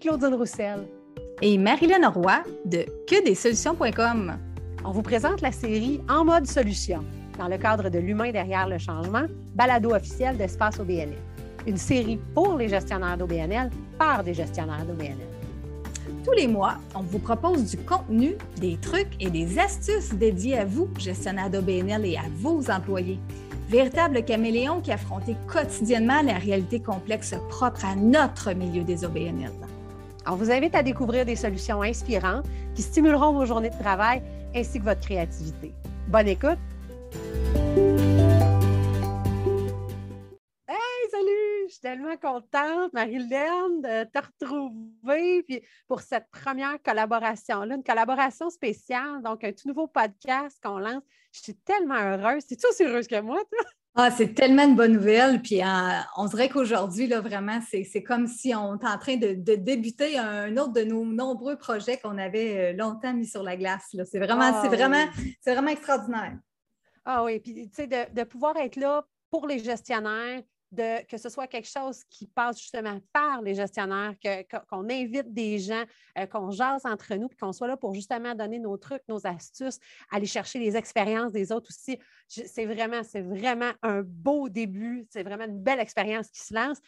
Claudine Roussel. Et Marilyn Roy de que On vous présente la série En mode solution, dans le cadre de L'humain derrière le changement, balado officiel d'Espace OBNL. Une série pour les gestionnaires d'OBNL par des gestionnaires d'OBNL. Tous les mois, on vous propose du contenu, des trucs et des astuces dédiés à vous, gestionnaires d'OBNL et à vos employés. Véritable caméléon qui affrontait quotidiennement la réalité complexe propre à notre milieu des OBNL. On vous invite à découvrir des solutions inspirantes qui stimuleront vos journées de travail ainsi que votre créativité. Bonne écoute! Hey, salut! Je suis tellement contente, Marie-Hélène, de te retrouver puis pour cette première collaboration-là, une collaboration spéciale, donc un tout nouveau podcast qu'on lance. Je suis tellement heureuse. Es-tu aussi heureuse que moi, toi? Ah, c'est tellement une bonne nouvelle. Puis euh, on dirait qu'aujourd'hui, là, vraiment, c'est comme si on était en train de, débuter un autre de nos nombreux projets qu'on avait euh, longtemps mis sur la glace. C'est vraiment, c'est ah vraiment, c'est vraiment extraordinaire. Ah oui, puis tu sais, de, de pouvoir être là pour les gestionnaires, que ce soit quelque chose qui passe justement par les gestionnaires, qu'on invite des gens, euh, qu'on jase entre nous, puis qu'on soit là pour justement donner nos trucs, nos astuces, aller chercher les expériences des autres aussi. C'est vraiment, c'est vraiment un beau début, c'est vraiment une belle expérience qui se lance.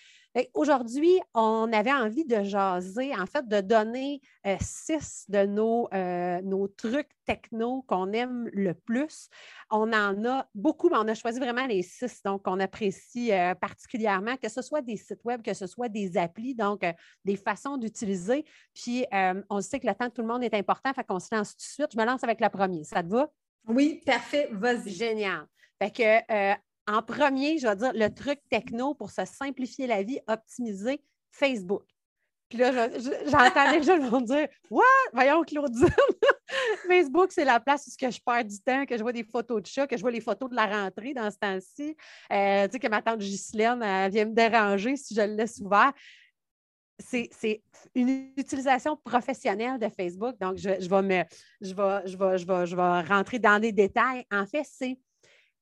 Aujourd'hui, on avait envie de jaser, en fait, de donner euh, six de nos, euh, nos trucs techno qu'on aime le plus. On en a beaucoup, mais on a choisi vraiment les six, donc on apprécie euh, particulièrement, que ce soit des sites web, que ce soit des applis, donc des façons d'utiliser. Puis, on sait que le temps de tout le monde est important, fait qu'on se lance tout de suite. Je me lance avec la première. Ça te va? Oui, parfait. Vas-y. Génial. Fait que en premier, je vais dire le truc techno pour se simplifier la vie, optimiser Facebook. Puis là, j'entends les gens vont dire What? Voyons, Claudine! Facebook, c'est la place où je perds du temps, que je vois des photos de chats, que je vois les photos de la rentrée dans ce temps-ci. Euh, tu sais, que ma tante Ghislaine vient me déranger si je le laisse ouvert. C'est une utilisation professionnelle de Facebook. Donc, je, vais me, je, vais, je, vais, je, vais, je vais rentrer dans des détails. En fait, c'est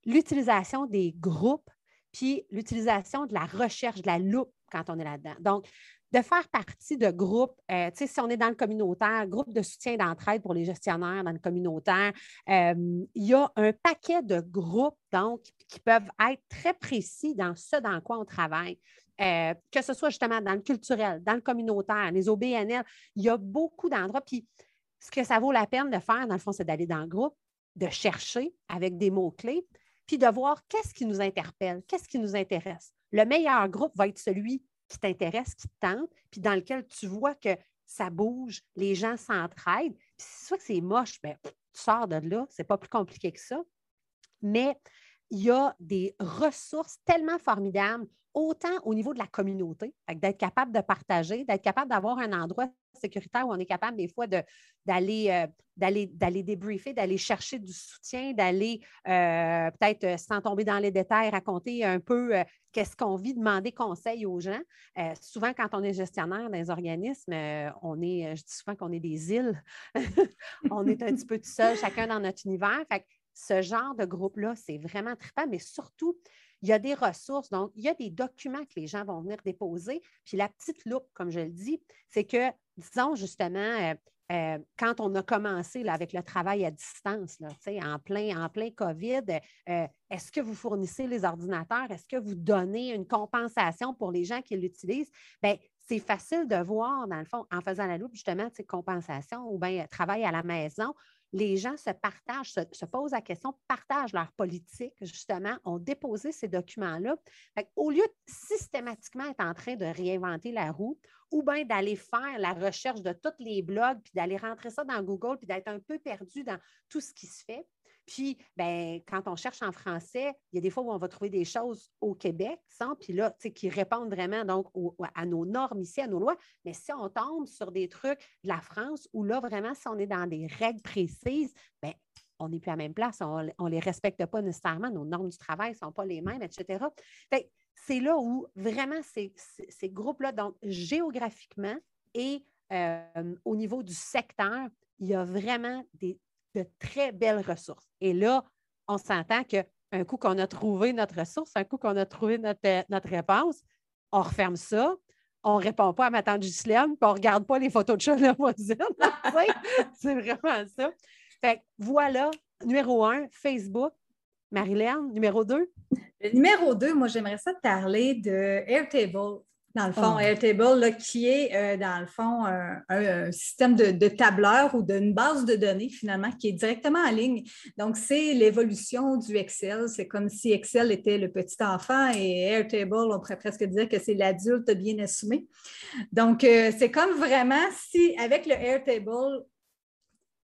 l'utilisation des groupes, puis l'utilisation de la recherche, de la loupe quand on est là-dedans. Donc, de faire partie de groupes, euh, tu sais, si on est dans le communautaire, groupe de soutien d'entraide pour les gestionnaires dans le communautaire, euh, il y a un paquet de groupes, donc, qui peuvent être très précis dans ce dans quoi on travaille. Euh, que ce soit justement dans le culturel, dans le communautaire, les OBNL, il y a beaucoup d'endroits. Puis, ce que ça vaut la peine de faire, dans le fond, c'est d'aller dans le groupe, de chercher avec des mots-clés, puis de voir qu'est-ce qui nous interpelle, qu'est-ce qui nous intéresse. Le meilleur groupe va être celui qui t'intéresse, qui te tente, puis dans lequel tu vois que ça bouge, les gens s'entraident. Puis si soit que c'est moche, bien, tu sors de là, c'est pas plus compliqué que ça. Mais il y a des ressources tellement formidables, autant au niveau de la communauté, d'être capable de partager, d'être capable d'avoir un endroit sécuritaire où on est capable des fois d'aller euh, d'aller, débriefer, d'aller chercher du soutien, d'aller euh, peut-être, euh, sans tomber dans les détails, raconter un peu qu'est-ce qu'on vit, demander conseil aux gens. souvent, quand on est gestionnaire dans les organismes, on est, je dis souvent qu'on est des îles. on est un petit peu tout seul, chacun dans notre univers. Fait ce genre de groupe-là, c'est vraiment trippant, mais surtout, il y a des ressources, donc il y a des documents que les gens vont venir déposer. Puis la petite loupe, comme je le dis, c'est que, disons justement, euh, euh, quand on a commencé là, avec le travail à distance, là, en, plein, en plein COVID, euh, est-ce que vous fournissez les ordinateurs? Est-ce que vous donnez une compensation pour les gens qui l'utilisent? Bien, c'est facile de voir, dans le fond, en faisant la loupe, justement, compensation ou bien travail à la maison les gens se partagent, se, posent la question, partagent leur politique, justement, ont déposé ces documents-là. Au lieu de systématiquement être en train de réinventer la roue, ou bien d'aller faire la recherche de tous les blogs, puis d'aller rentrer ça dans Google, puis d'être un peu perdu dans tout ce qui se fait, puis, ben, quand on cherche en français, il y a des fois où on va trouver des choses au Québec, sans, puis là, qui répondent vraiment donc à nos normes ici, à nos lois. Mais si on tombe sur des trucs de la France, où là, vraiment, si on est dans des règles précises, ben, on n'est plus à la même place, on ne les respecte pas nécessairement, nos normes du travail ne sont pas les mêmes, etc. c'est là où vraiment ces, ces groupes-là, donc géographiquement et euh, au niveau du secteur, il y a vraiment des, de très belles ressources. Et là, on s'entend qu'un coup qu'on a trouvé notre ressource, un coup qu'on a trouvé notre, notre réponse, on referme ça, on ne répond pas à ma tante Ghislaine, puis on ne regarde pas les photos de chat de la voisine. c'est vraiment ça. Fait voilà, numéro un, Facebook. Marilyn, numéro deux? Le numéro deux, moi, j'aimerais ça te parler de Airtable dans le fond, ah. Airtable, qui est, euh, dans le fond, un, système de, tableur ou d'une base de données, finalement, qui est directement en ligne. Donc, c'est l'évolution du Excel. C'est comme si Excel était le petit enfant et Airtable, on pourrait presque dire que c'est l'adulte bien assumé. Donc, euh, c'est comme vraiment si, avec le Airtable,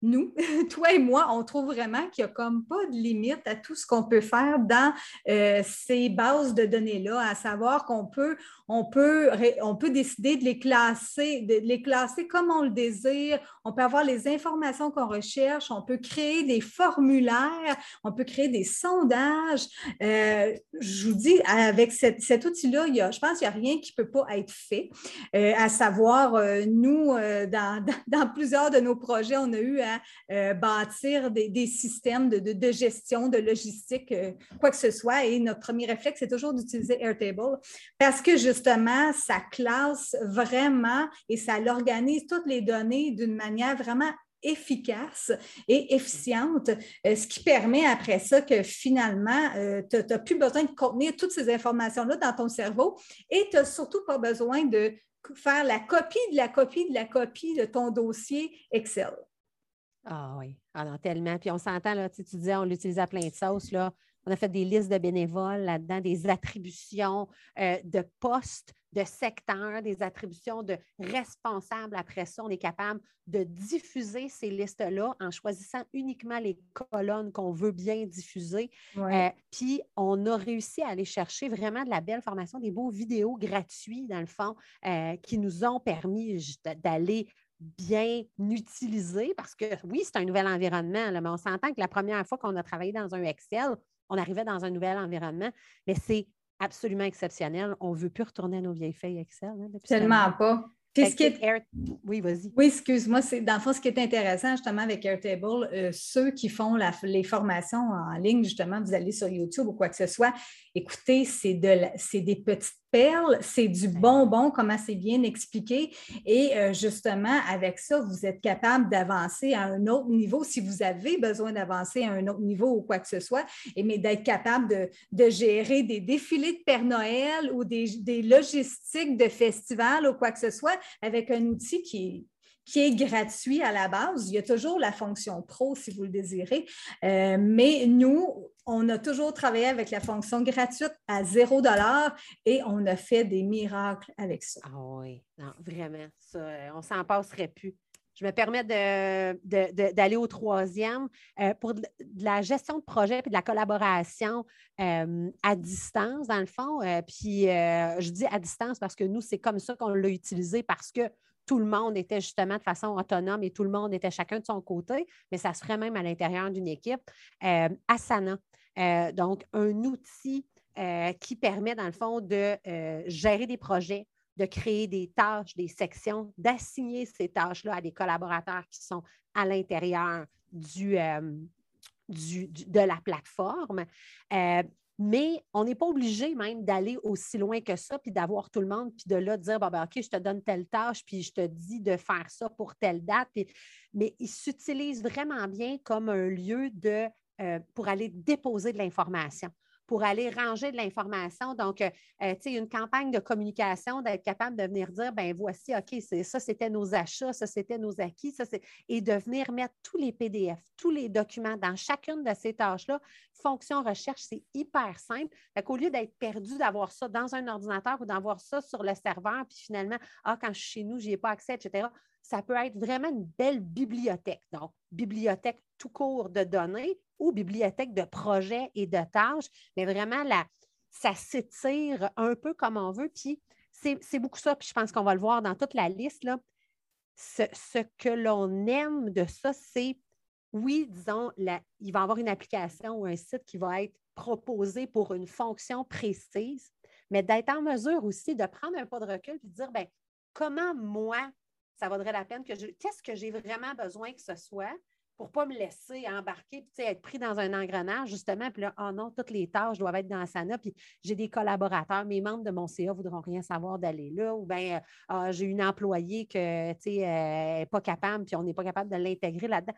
nous, toi et moi, on trouve vraiment qu'il n'y a comme pas de limite à tout ce qu'on peut faire dans euh, ces bases de données-là, à savoir qu'on peut, on peut, on peut décider de les classer, de les classer comme on le désire. On peut avoir les informations qu'on recherche. On peut créer des formulaires. On peut créer des sondages. Euh, je vous dis, avec cet outil-là, je pense qu'il n'y a rien qui ne peut pas être fait. Euh, à savoir, nous, dans, plusieurs de nos projets, on a eu bâtir des, systèmes de, gestion, de logistique, quoi que ce soit. Et notre premier réflexe, c'est toujours d'utiliser Airtable parce que justement, ça classe vraiment et ça l'organise toutes les données d'une manière vraiment efficace et efficiente, euh, ce qui permet après ça que finalement, euh, tu n'as plus besoin de contenir toutes ces informations-là dans ton cerveau et tu n'as surtout pas besoin de faire la copie de la copie de la copie de ton dossier Excel. Ah oui, alors tellement. Puis on s'entend, là, tu disais, on l'utilise à plein de sauces, là. On a fait des listes de bénévoles là-dedans, des attributions euh, de postes, de secteurs, des attributions de responsables. Après ça, on est capable de diffuser ces listes-là en choisissant uniquement les colonnes qu'on veut bien diffuser. Euh, puis, on a réussi à aller chercher vraiment de la belle formation, des beaux vidéos gratuits, dans le fond, euh, qui nous ont permis d'aller bien utiliser parce que oui, c'est un nouvel environnement, mais on s'entend que la première fois qu'on a travaillé dans un Excel, on arrivait dans un nouvel environnement, mais c'est absolument exceptionnel. On ne veut plus retourner à nos vieilles feuilles Excel. Hein, Tellement pas. Oui, vas-y. Oui, excuse-moi. C'est, dans le fond, ce qui est intéressant justement avec Airtable, euh, ceux qui font les formations en ligne, justement, vous allez sur YouTube ou quoi que ce soit, écoutez, c'est, de c'est des petites perles, c'est du bonbon, comment c'est bien expliqué. Et euh, justement, avec ça, vous êtes capable d'avancer à un autre niveau si vous avez besoin d'avancer à un autre niveau ou quoi que ce soit, et, mais d'être capable de, gérer des défilés de Père Noël ou des, des logistiques de festivals ou quoi que ce soit avec un outil qui est qui est gratuit à la base. Il y a toujours la fonction pro si vous le désirez, euh, mais nous, on a toujours travaillé avec la fonction gratuite à zéro dollar et on a fait des miracles avec ça. Ah oui, non, vraiment, ça, euh, on s'en passerait plus. Je me permets d'aller au troisième euh, pour de, la gestion de projet et de la collaboration à distance, dans le fond. puis je dis à distance parce que nous, c'est comme ça qu'on l'a utilisé parce que tout le monde était justement de façon autonome et tout le monde était chacun de son côté, mais ça se ferait même à l'intérieur d'une équipe. Euh, Asana, euh, donc un outil euh, qui permet, dans le fond, de gérer des projets, de créer des tâches, des sections, d'assigner ces tâches-là à des collaborateurs qui sont à l'intérieur de la plateforme mais on n'est pas obligé même d'aller aussi loin que ça, puis d'avoir tout le monde, puis de là dire, ben, OK, je te donne telle tâche, puis je te dis de faire ça pour telle date. Mais il s'utilise vraiment bien comme un lieu euh, pour aller déposer de l'information pour aller ranger de l'information. Donc, euh, euh, tu sais, une campagne de communication, d'être capable de venir dire, ben voici, OK, ça, c'était nos achats, ça, c'était nos acquis, ça, c'est... Et de venir mettre tous les PDF, tous les documents dans chacune de ces tâches-là. Fonction recherche, c'est hyper simple. Fait qu'au lieu d'être perdu, d'avoir ça dans un ordinateur ou d'avoir ça sur le serveur, puis finalement, ah, quand je suis chez nous, je n'y ai pas accès, etc., ça peut être vraiment une belle bibliothèque. Donc, bibliothèque tout court de données ou bibliothèque de projets et de tâches, mais vraiment, ça s'étire un peu comme on veut. Puis, c'est beaucoup ça, puis je pense qu'on va le voir dans toute la liste. Là. Ce, ce que l'on aime de ça, c'est, oui, disons, la, il va y avoir une application ou un site qui va être proposé pour une fonction précise, mais d'être en mesure aussi de prendre un pas de recul et de dire, ben comment moi, ça vaudrait la peine que je. Qu'est-ce que j'ai vraiment besoin que ce soit? pour pas me laisser embarquer, puis être pris dans un engrenage, justement, puis là, oh non, toutes les tâches doivent être dans Asana, puis j'ai des collaborateurs, mes membres de mon CA ne voudront rien savoir d'aller là, ou bien ah, j'ai une employée que, tu sais, n'est pas capable, puis on n'est pas capable de l'intégrer là-dedans.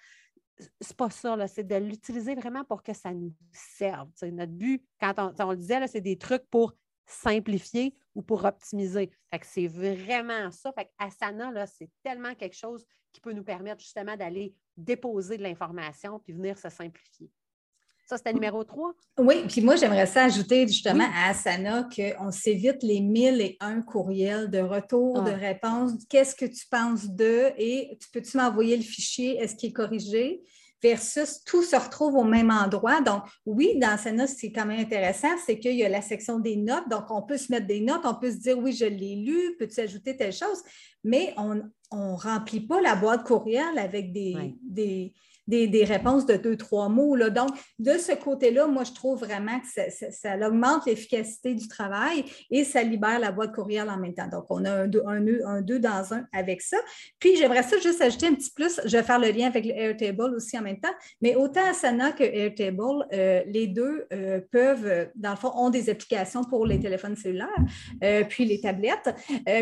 C'est pas ça, c'est de l'utiliser vraiment pour que ça nous serve. notre but, quand on, on le disait, c'est des trucs pour simplifier ou pour optimiser. c'est vraiment ça. Fait Asana, là, c'est tellement quelque chose qui peut nous permettre justement d'aller déposer de l'information puis venir se simplifier. Ça, c'était numéro 3? Oui, puis moi, j'aimerais ça ajouter justement à Asana qu'on s'évite les mille et un courriels de retour, de réponse. Qu'est-ce que tu penses de et tu peux-tu m'envoyer le fichier? Est-ce qu'il est corrigé? Versus tout se retrouve au même endroit. Donc, oui, dans Asana, ce qui est quand même intéressant, c'est qu'il y a la section des notes. Donc, on peut se mettre des notes, on peut se dire, oui, je l'ai lu, peux-tu ajouter telle chose? Mais on ne remplit pas la boîte courriel avec des, des des, réponses de deux, trois mots. Là. Donc, de ce côté-là, moi, je trouve vraiment que ça, augmente l'efficacité du travail et ça libère la boîte courriel en même temps. Donc, on a un deux, un, deux dans un avec ça. Puis, j'aimerais ça juste ajouter un petit plus. Je vais faire le lien avec le Airtable aussi en même temps. Mais autant Asana que Airtable, euh, les deux euh, peuvent, dans le fond, ont des applications pour les téléphones cellulaires, euh, puis les tablettes.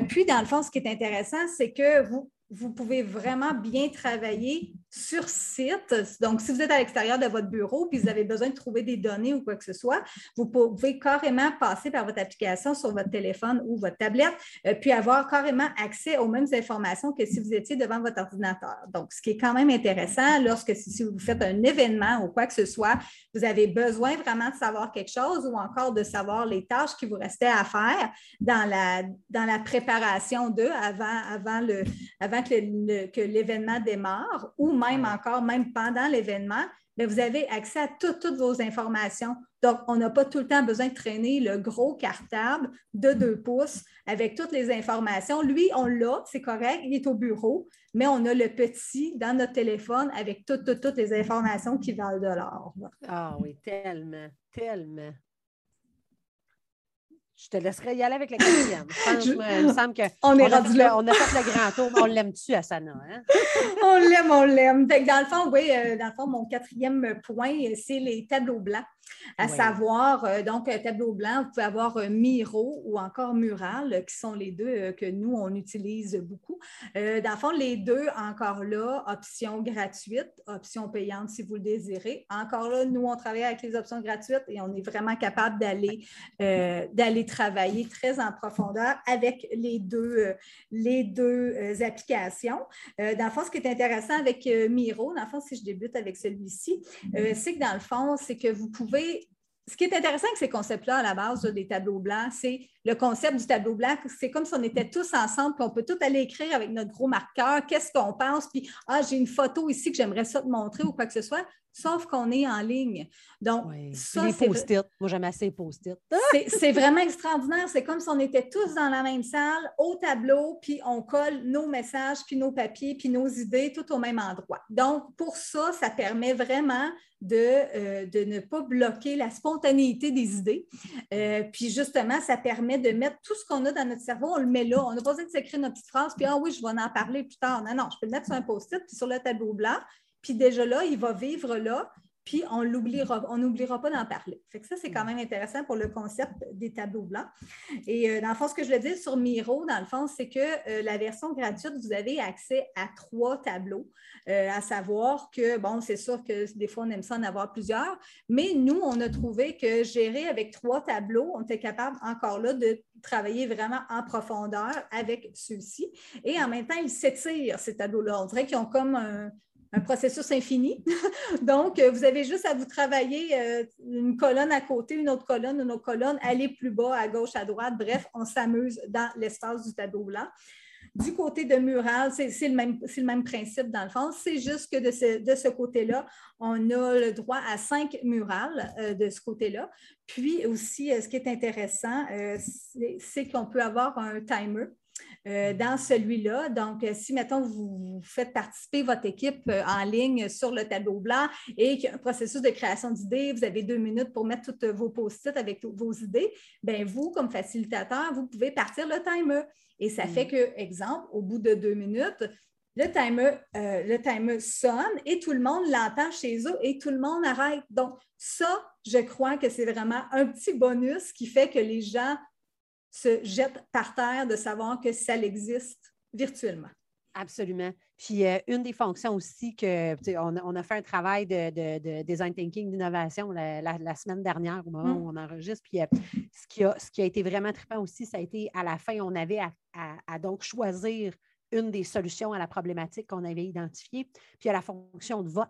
puis, dans le fond, ce qui est intéressant, c'est que vous, vous pouvez vraiment bien travailler sur site. Donc, si vous êtes à l'extérieur de votre bureau puis vous avez besoin de trouver des données ou quoi que ce soit, vous pouvez carrément passer par votre application sur votre téléphone ou votre tablette, euh, puis avoir carrément accès aux mêmes informations que si vous étiez devant votre ordinateur. Donc, ce qui est quand même intéressant lorsque si vous faites un événement ou quoi que ce soit, vous avez besoin vraiment de savoir quelque chose ou encore de savoir les tâches qui vous restaient à faire dans la, dans la préparation d'eux avant, avant, le, avant que l'événement démarre ou même encore, même pendant l'événement, mais vous avez accès à toutes vos informations. Donc, on n'a pas tout le temps besoin de traîner le gros cartable de deux pouces avec toutes les informations. Lui, on l'a, c'est correct, il est au bureau, mais on a le petit dans notre téléphone avec toutes, toutes, toutes les informations qui valent de l'or. Ah oui, tellement, tellement. Je te laisserai y aller avec la quatrième. Je pense, il me semble qu'on on est rendu là. on a fait le grand tour, mais on l'aime-tu, Asana? Hein? on l'aime, on l'aime. Dans le fond, oui, euh, dans le fond, mon quatrième point, c'est les tableaux blancs à savoir, euh, donc, un tableau blanc, vous pouvez avoir un Miro ou encore Mural, qui sont les deux euh, que nous, on utilise beaucoup. Euh, dans le fond, les deux, encore là, option gratuite, option payante si vous le désirez. Encore là, nous, on travaille avec les options gratuites et on est vraiment capable d'aller d'aller travailler très en profondeur avec les deux, les deux applications. dans le fond, ce qui est intéressant avec Miro, dans le fond, si je débute avec celui-ci, c'est que dans le fond, c'est que vous pouvez ce qui est intéressant avec ces concepts-là, à la base des tableaux blancs, c'est le concept du tableau blanc. C'est comme si on était tous ensemble, puis on peut tout aller écrire avec notre gros marqueur, qu'est-ce qu'on pense, puis ah, j'ai une photo ici que j'aimerais ça te montrer ou quoi que ce soit sauf qu'on est en ligne. Donc, ça, les post-it. Moi, j'aime assez les post-it. c'est vraiment extraordinaire. C'est comme si on était tous dans la même salle, au tableau, puis on colle nos messages, puis nos papiers, puis nos idées, tout au même endroit. Donc, pour ça, ça permet vraiment de, euh, de ne pas bloquer la spontanéité des idées. Euh, puis justement, ça permet de mettre tout ce qu'on a dans notre cerveau, on le met là. On n'a pas besoin de s'écrire notre petite phrase, puis ah oui, je vais en parler plus tard. Non, non, je peux le mettre sur un post-it, puis sur le tableau blanc. Puis déjà là, il va vivre là, puis on l'oubliera, on n'oubliera pas d'en parler. Fait que ça, c'est quand même intéressant pour le concept des tableaux blancs. Et euh, dans le fond, ce que je veux dire sur Miro, dans le fond, c'est que euh, la version gratuite, vous avez accès à trois tableaux, euh, à savoir que, bon, c'est sûr que des fois, on aime ça en avoir plusieurs, mais nous, on a trouvé que gérer avec trois tableaux, on était capable encore là de travailler vraiment en profondeur avec ceux-ci. Et en même temps, ils s'étirent, ces tableaux-là. On dirait qu'ils ont comme un, un processus infini. Donc, euh, vous avez juste à vous travailler euh, une colonne à côté, une autre colonne, une autre colonne, aller plus bas, à gauche, à droite. Bref, on s'amuse dans l'espace du tableau blanc. Du côté de Mural, c'est le, même, principe dans le fond. C'est juste que de ce, de ce côté-là, on a le droit à cinq murales euh, de ce côté-là. Puis aussi, ce qui est intéressant, c'est qu'on peut avoir un timer. Euh, dans celui-là. Donc, euh, si, mettons, vous, faites participer votre équipe euh, en ligne sur le tableau blanc et qu'il y a un processus de création d'idées, vous avez deux minutes pour mettre toutes vos post-it avec vos idées, bien, vous, comme facilitateur, vous pouvez partir le timer. Et ça fait mm. que, exemple, au bout de deux minutes, le timer, euh, le timer sonne et tout le monde l'entend chez eux et tout le monde arrête. Donc, ça, je crois que c'est vraiment un petit bonus qui fait que les gens se jettent par terre de savoir que ça existe virtuellement. Absolument. Puis euh, une des fonctions aussi que on, on, a fait un travail de, design thinking, d'innovation la, semaine dernière au moment mm. où on enregistre. Puis euh, ce, qui a, ce qui a été vraiment trippant aussi, ça a été à la fin, on avait à, donc choisir une des solutions à la problématique qu'on avait identifiée. Puis il y a la fonction de vote.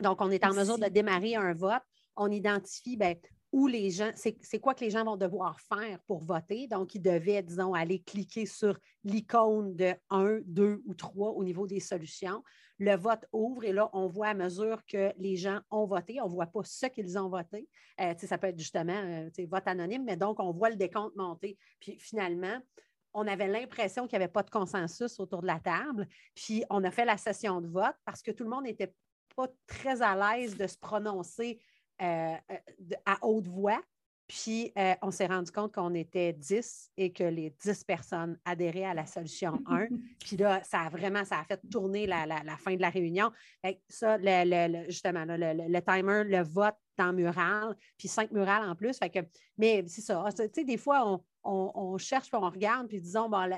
Donc, on est en mesure de démarrer un vote. On identifie ben, où les gens, c'est quoi que les gens vont devoir faire pour voter. Donc, ils devaient, disons, aller cliquer sur l'icône de 1, 2 ou 3 au niveau des solutions. Le vote ouvre et là, on voit à mesure que les gens ont voté, on ne voit pas ce qu'ils ont voté. Euh, ça peut être justement euh, vote anonyme, mais donc on voit le décompte monter. Puis finalement, on avait l'impression qu'il n'y avait pas de consensus autour de la table. Puis on a fait la session de vote parce que tout le monde n'était pas très à l'aise de se prononcer euh, euh, à haute voix. Puis, euh, on s'est rendu compte qu'on était 10 et que les 10 personnes adhéraient à la solution 1. Puis là, ça a vraiment, ça a fait tourner la, fin de la réunion. ça, justement, le, timer, le vote dans mural, puis cinq murales en plus. Fait que, mais c'est ça. Tu sais, des fois, on, on, cherche, on regarde, puis disons, bon,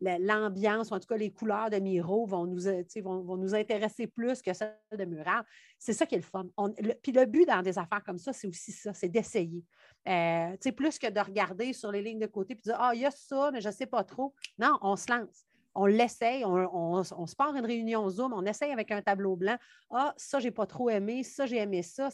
l'ambiance, ou en tout cas les couleurs de Miro vont nous, euh, vont, nous intéresser plus que celles de Mural. C'est ça qui est le fun. puis le but dans des affaires comme ça, c'est aussi ça, c'est d'essayer. Euh, plus que de regarder sur les lignes de côté puis de dire, ah, il y a ça, mais je ne sais pas trop. Non, on se lance on l'essaye, on, se part une réunion Zoom, on essaye avec un tableau blanc. Ah, ça, je n'ai pas trop aimé, ça, j'ai aimé ça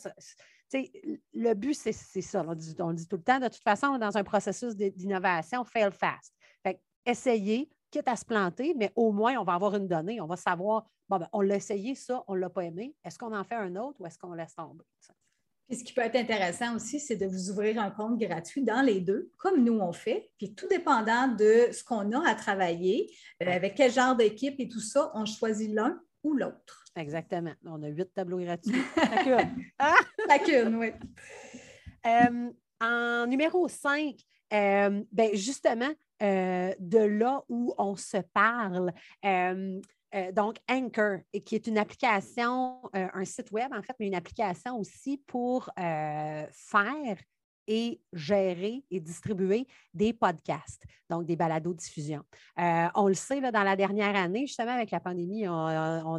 le but, c'est ça. On dit, on dit, tout le temps, de toute façon, dans un processus d'innovation, fail fast. Fait essayez, quitte à se planter, mais au moins, on va avoir une donnée. On va savoir, bon, ben, on l'a essayé, ça, on ne l'a pas aimé. Est-ce qu'on en fait un autre ou est-ce qu'on laisse tomber? Puis ce qui peut être intéressant aussi, c'est de vous ouvrir un compte gratuit dans les deux, comme nous on fait. Puis tout dépendant de ce qu'on a à travailler, euh, avec quel genre d'équipe et tout ça, on choisit l'un ou l'autre. Exactement. On a huit tableaux gratuits. Chacune. oui. Euh, en numéro 5, euh, ben justement, euh, de là où on se parle. donc, Anchor, qui est une application, un site web en fait, mais une application aussi pour faire et gérer et distribuer des podcasts, donc des balados-diffusion. Euh, on le sait, là, dans la dernière année, justement, avec la pandémie, on,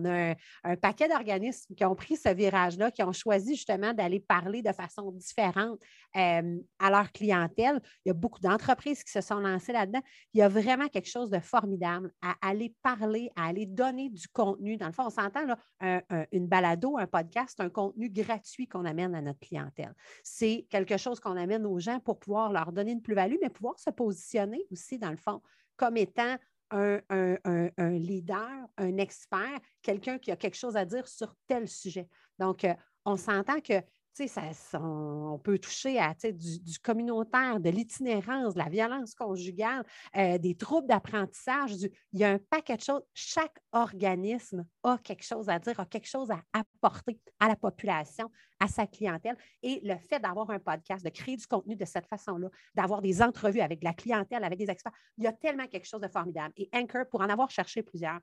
a un, paquet d'organismes qui ont pris ce virage-là, qui ont choisi justement d'aller parler de façon différente euh, à leur clientèle. Il y a beaucoup d'entreprises qui se sont lancées là-dedans. Il y a vraiment quelque chose de formidable à aller parler, à aller donner du contenu. Dans le fond, on s'entend, là, une balado, un podcast, un contenu gratuit qu'on amène à notre clientèle. C'est quelque chose qu'on amène aux gens pour pouvoir leur donner une plus-value, mais pouvoir se positionner aussi, dans le fond, comme étant un, leader, un expert, quelqu'un qui a quelque chose à dire sur tel sujet. Donc, euh, on s'entend que ça, on peut toucher à du, communautaire, de l'itinérance, de la violence conjugale, euh, des troubles d'apprentissage. Il y a un paquet de choses. Chaque organisme a quelque chose à dire, a quelque chose à apporter à la population, à sa clientèle. Et le fait d'avoir un podcast, de créer du contenu de cette façon-là, d'avoir des entrevues avec la clientèle, avec des experts, il y a tellement quelque chose de formidable. Et Anchor, pour en avoir cherché plusieurs,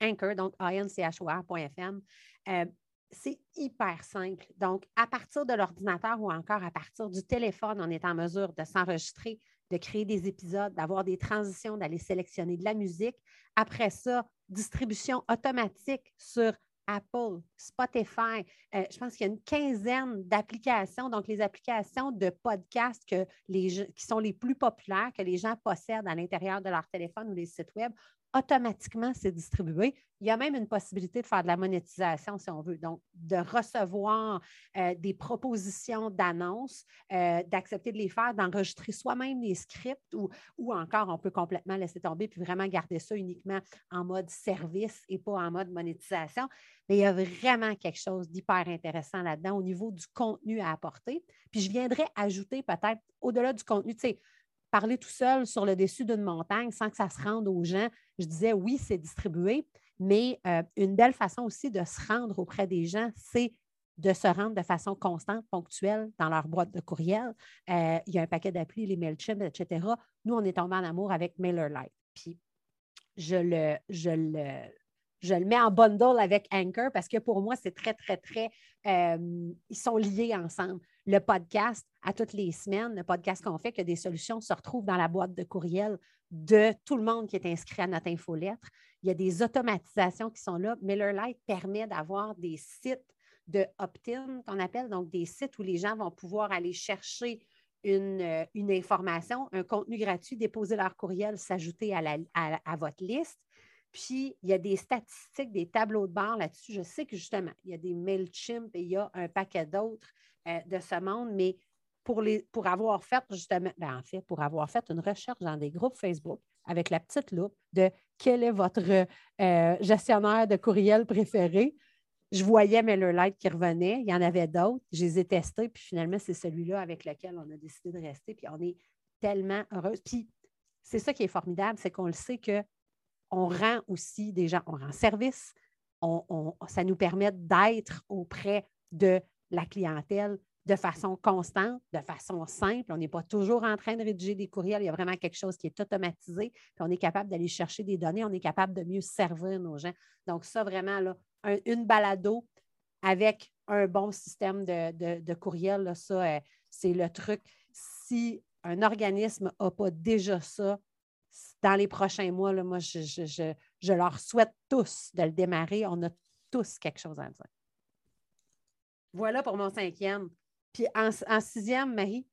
Anchor, donc inchor.fm, euh, c'est hyper simple. Donc, à partir de l'ordinateur ou encore à partir du téléphone, on est en mesure de s'enregistrer, de créer des épisodes, d'avoir des transitions, d'aller sélectionner de la musique. Après ça, distribution automatique sur Apple, Spotify. Euh, je pense qu'il y a une quinzaine d'applications, donc les applications de podcast les, qui sont les plus populaires, que les gens possèdent à l'intérieur de leur téléphone ou des sites web automatiquement, c'est distribué. Il y a même une possibilité de faire de la monétisation si on veut. Donc, de recevoir euh, des propositions d'annonces, euh, d'accepter de les faire, d'enregistrer soi-même les scripts ou, ou encore on peut complètement laisser tomber puis vraiment garder ça uniquement en mode service et pas en mode monétisation. Mais il y a vraiment quelque chose d'hyper intéressant là-dedans au niveau du contenu à apporter. Puis je viendrais ajouter peut-être au-delà du contenu, tu sais, parler tout seul sur le dessus d'une montagne sans que ça se rende aux gens. Je disais oui, c'est distribué, mais euh, une belle façon aussi de se rendre auprès des gens, c'est de se rendre de façon constante, ponctuelle dans leur boîte de courriel. Euh, il y a un paquet d'applis, les MailChimp, etc. Nous, on est tombé en amour avec MailerLite. Puis, je le, je le, je le mets en bundle avec Anchor parce que pour moi, c'est très, très, très. Euh, ils sont liés ensemble. Le podcast, à toutes les semaines, le podcast qu'on fait, que des solutions se retrouvent dans la boîte de courriel de tout le monde qui est inscrit à notre infolettre. Il y a des automatisations qui sont là. MillerLite permet d'avoir des sites de opt-in qu'on appelle, donc des sites où les gens vont pouvoir aller chercher une, euh, information, un contenu gratuit, déposer leur courriel, s'ajouter à votre liste puis, il y a des statistiques, des tableaux de bord là-dessus. Je sais que justement, il y a des MailChimp et il y a un paquet d'autres euh, de ce monde, mais pour, les, pour avoir fait justement, ben, en fait, pour avoir fait une recherche dans des groupes Facebook avec la petite loupe de quel est votre euh, gestionnaire de courriel préféré, je voyais MailerLite qui revenait. Il y en avait d'autres. Je les ai testés, puis finalement, c'est celui-là avec lequel on a décidé de rester. Puis on est tellement heureuse. Puis c'est ça qui est formidable, c'est qu'on le sait que on rend aussi des gens, on rend service, ça nous permet d'être auprès de la clientèle de façon constante, de façon simple. On n'est pas toujours en train de rédiger des courriels. Il y a vraiment quelque chose qui est automatisé. On est capable d'aller chercher des données. On est capable de mieux servir nos gens. Donc, ça, vraiment, là, une balado avec un bon système de, courriel, ça, euh, c'est le truc. Si un organisme n'a pas déjà ça, dans les prochains mois, moi, je, leur souhaite tous de le démarrer. On a tous quelque chose à dire. Voilà pour mon cinquième. Puis en, sixième, Marie?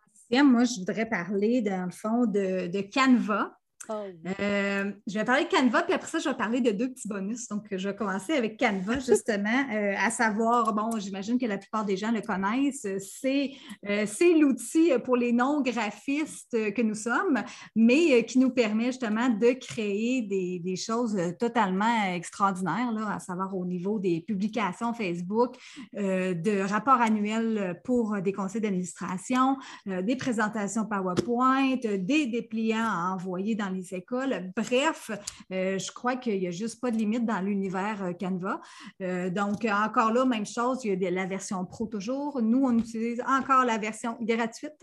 En sixième, moi, je voudrais parler, dans le fond, de, de Canva. Oh, euh, je vais parler de Canva, puis après ça, je vais parler de deux petits bonus. Donc, je vais commencer avec Canva, justement, euh, à savoir, bon, j'imagine que la plupart des gens le connaissent, c'est, euh, l'outil pour les non-graphistes que nous sommes, mais qui nous permet justement de créer des, choses totalement extraordinaires, là, à savoir au niveau des publications Facebook, de rapports annuels pour des conseils d'administration, des présentations PowerPoint, des dépliants à envoyer dans les écoles. Bref, euh, je crois qu'il n'y a juste pas de limite dans l'univers euh, Canva. Euh, donc, encore là, même chose, il y a la version pro toujours. Nous, on utilise encore la version gratuite.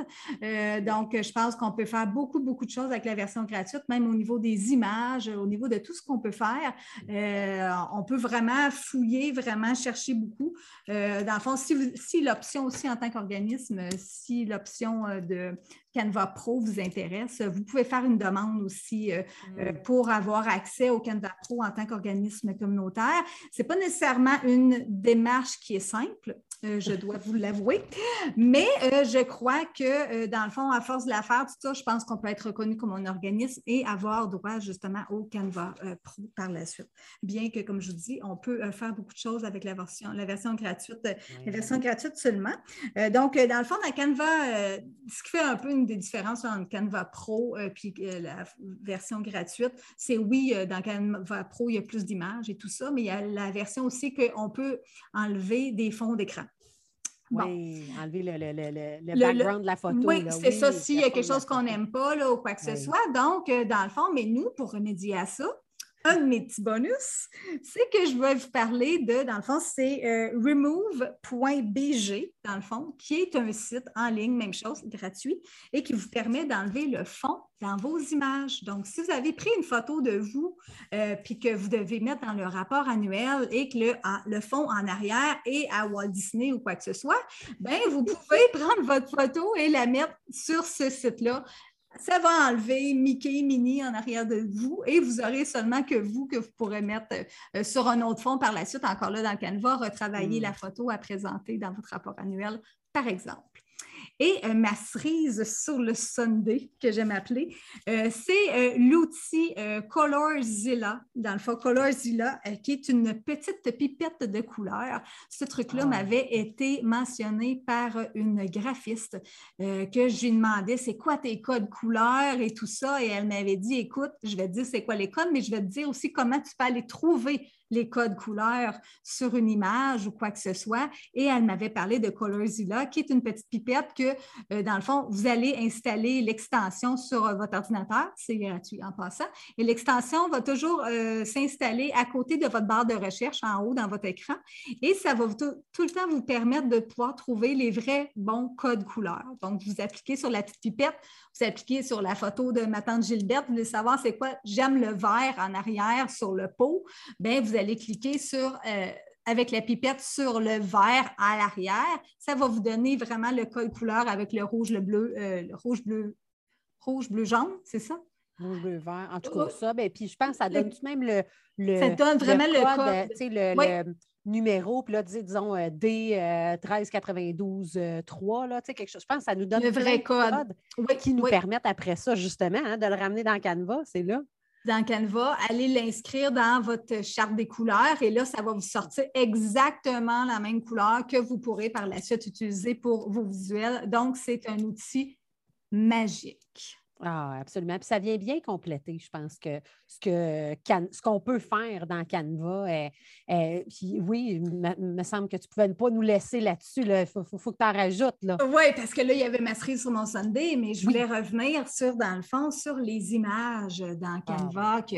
donc, je pense qu'on peut faire beaucoup, beaucoup de choses avec la version gratuite, même au niveau des images, au niveau de tout ce qu'on peut faire. on peut vraiment fouiller, vraiment chercher beaucoup. dans le fond, si, si l'option aussi en tant qu'organisme, si l'option de Canva Pro vous intéresse, vous pouvez faire une demande aussi euh, euh, mm. pour avoir accès au Canva Pro en tant qu'organisme communautaire. Ce n'est pas nécessairement une démarche qui est simple. Euh, je dois vous l'avouer. Mais euh, je crois que, euh, dans le fond, à force de la faire, tout ça, je pense qu'on peut être reconnu comme un organisme et avoir droit justement au Canva Pro par la suite. Bien que, comme je vous dis, on peut faire beaucoup de choses avec la version, la version gratuite, la version gratuite seulement. donc, dans le fond, dans Canva, ce qui fait un peu une des différences entre Canva Pro et la version gratuite, c'est oui, dans Canva Pro, il y a plus d'images et tout ça, mais il y a la version aussi qu'on peut enlever des fonds d'écran. Oui, enlever le, background de la photo. Oui, c'est ça, s'il y a quelque chose qu'on n'aime pas là, ou quoi que ce soit. Donc, euh, dans le fond, mais nous, pour remédier à ça, un de mes petits bonus, c'est que je vais vous parler de, dans le fond, c'est euh, remove.bg, dans le fond, qui est un site en ligne, même chose, gratuit, et qui vous permet d'enlever le fond dans vos images. Donc, si vous avez pris une photo de vous, euh, puis que vous devez mettre dans le rapport annuel et que le, le fond en arrière est à Walt Disney ou quoi que ce soit, bien, vous pouvez prendre votre photo et la mettre sur ce site-là ça va enlever Mickey, Minnie en arrière de vous et vous aurez seulement que vous que vous pourrez mettre euh, sur un autre fond par la suite, encore là dans le Canva, retravailler hmm. la photo à présenter dans votre rapport annuel, par exemple. Et euh, ma cerise sur le Sunday, que j'aime appeler, euh, c'est euh, l'outil Colorzilla, dans le fond, Colorzilla, qui est une petite pipette de couleurs. Ce truc-là ah. m'avait été mentionné par une graphiste que je lui demandais c'est quoi tes codes couleurs et tout ça? Et elle m'avait dit écoute, je vais te dire c'est quoi les codes, mais je vais te dire aussi comment tu peux aller trouver les codes couleurs sur une image ou quoi que ce soit. Et elle m'avait parlé de Colorzilla, qui est une petite pipette que, euh, dans le fond, vous allez installer l'extension sur euh, votre ordinateur. C'est gratuit en passant. Et l'extension va toujours euh, s'installer à côté de votre barre de recherche en haut dans votre écran. Et ça va tout, le temps vous permettre de pouvoir trouver les vrais bons codes couleurs. Donc, vous appliquez sur la petite pipette, vous appliquez sur la photo de ma tante Gilberte, vous voulez savoir c'est quoi, j'aime le vert en arrière sur le pot, bien, vous allez cliquer sur, euh, avec la pipette sur le vert à l'arrière. Ça va vous donner vraiment le code couleur avec le rouge, le bleu, euh, le rouge, bleu, rouge, bleu, jaune, c'est ça? Rouge, bleu, vert. En tout cas, oh. ça. Ben, puis je pense que ça donne même le, le. Ça donne vraiment le code. Le, le, numéro, puis là, disons euh, D 1392 3, là, quelque chose. Je pense que ça nous donne le vrai code, qui nous permettent après ça, justement, hein, de le ramener dans Canva. C'est là dans Canva, allez l'inscrire dans votre charte des couleurs et là, ça va vous sortir exactement la même couleur que vous pourrez par la suite utiliser pour vos visuels. Donc, c'est un outil magique. Ah, absolument. Puis ça vient bien compléter, je pense, que ce que ce qu'on peut faire dans Canva. puis oui, il me semble que tu ne pouvais pas nous laisser là-dessus. Il faut, faut, que tu en rajoutes. Oui, parce que là, il y avait ma cerise sur mon Sunday, mais je voulais revenir sur, dans le fond, sur les images dans ah, Canva, que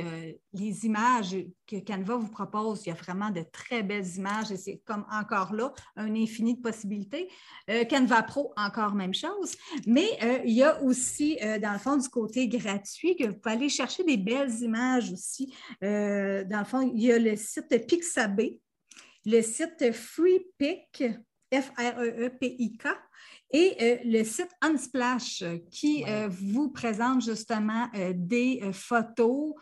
les images que Canva vous propose, il y a vraiment de très belles images et c'est comme encore là, un infini de possibilités. Euh, Canva Pro, encore même chose. Mais euh, il y a aussi, euh, dans le fond, du côté gratuit, que vous pouvez aller chercher des belles images aussi. dans le fond, il y a le site Pixabay, le site FreePic, F-R-E-E-P-I-K, et euh, le site Unsplash euh, qui euh, vous présente justement des photos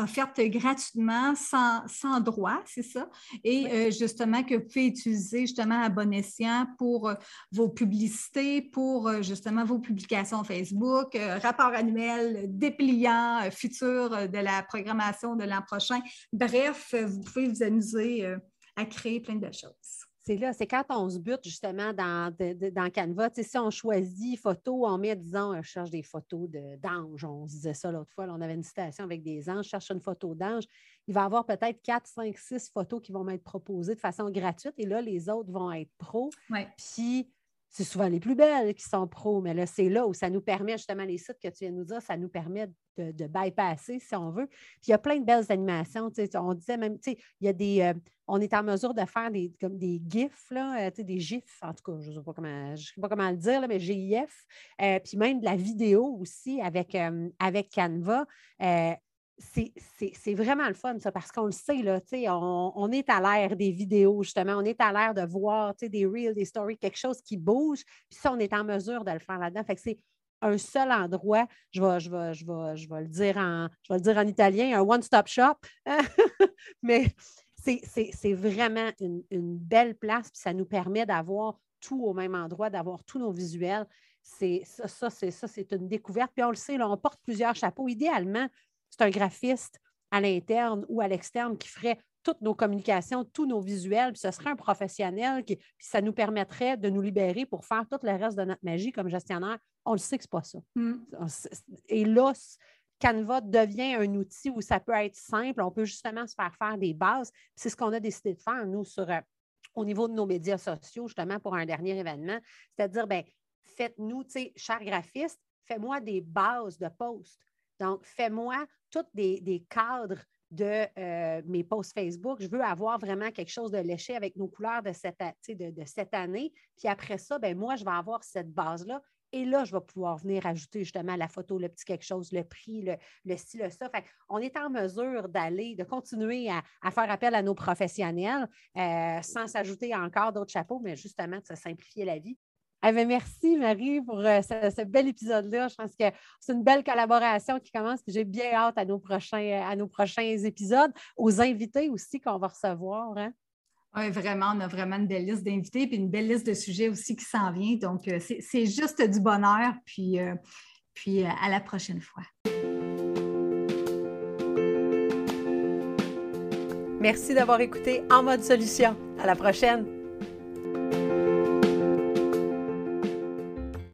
offertes gratuitement sans, droit, c'est ça? Et justement que vous pouvez utiliser justement à bon escient pour vos publicités, pour justement vos publications Facebook, rapport annuel, dépliant futur de la programmation de l'an prochain. Bref, vous pouvez vous amuser à créer plein de choses c'est là, c'est quand on se bute justement dans, dans Canva. si on choisit photo, on met, disons, on cherche des photos d'anges. On se disait ça l'autre fois, on avait une citation avec des anges, cherche une photo d'ange. Il va y avoir peut-être 4, 5, 6 photos qui vont m'être proposées de façon gratuite et là, les autres vont être pro. Puis c'est souvent les plus belles qui sont pros, mais là, c'est là où ça nous permet, justement, les sites que tu viens de nous dire, ça nous permet de, bypasser, si on veut. Puis il y a plein de belles animations. On disait même, il y a des. Euh, on est en mesure de faire des, comme des GIFs, là, euh, des GIFs, en tout cas, je ne sais pas comment, je sais pas comment le dire, là, mais GIF. Euh, puis même de la vidéo aussi avec, avec Canva c'est vraiment le fun, ça, parce qu'on le sait, là, on, on est à l'ère des vidéos, justement, on est à l'ère de voir des reels, des stories, quelque chose qui bouge, puis ça, on est en mesure de le faire là-dedans. Fait que c'est un seul endroit, je vais, je vais, je vais, je vais, le, dire en, je vais le dire en italien, un one-stop shop, mais c'est vraiment une, belle place, puis ça nous permet d'avoir tout au même endroit, d'avoir tous nos visuels. C'est ça, ça c'est une découverte. Puis on le sait, là, on porte plusieurs chapeaux. Idéalement, c'est un graphiste à l'interne ou à l'externe qui ferait toutes nos communications, tous nos visuels, puis ce serait un professionnel qui, puis ça nous permettrait de nous libérer pour faire tout le reste de notre magie comme gestionnaire. On le sait que ce n'est pas ça. Mm. Et là, Canva devient un outil où ça peut être simple. On peut justement se faire faire des bases. C'est ce qu'on a décidé de faire, nous, sur, euh, au niveau de nos médias sociaux, justement, pour un dernier événement. C'est-à-dire, ben, faites-nous, tu sais, cher graphiste, fais-moi des bases de posts donc, fais-moi tous des, cadres de euh, mes posts Facebook. Je veux avoir vraiment quelque chose de léché avec nos couleurs de cette, année. Puis après ça, ben moi, je vais avoir cette base-là. Et là, je vais pouvoir venir ajouter justement la photo, le petit quelque chose, le prix, le, style, ça. Fait on est en mesure d'aller, de continuer à, faire appel à nos professionnels euh, sans s'ajouter encore d'autres chapeaux, mais justement de se simplifier la vie. Eh ben, merci, Marie, pour euh, ce, bel épisode-là. Je pense que c'est une belle collaboration qui commence. J'ai bien hâte à nos prochains, à nos prochains épisodes, aux invités aussi qu'on va recevoir. Hein. Oui, vraiment, on a vraiment une belle liste d'invités et une belle liste de sujets aussi qui s'en vient. Donc, euh, c'est juste du bonheur. Puis, euh, puis à la prochaine fois. Merci d'avoir écouté En mode solution. À la prochaine.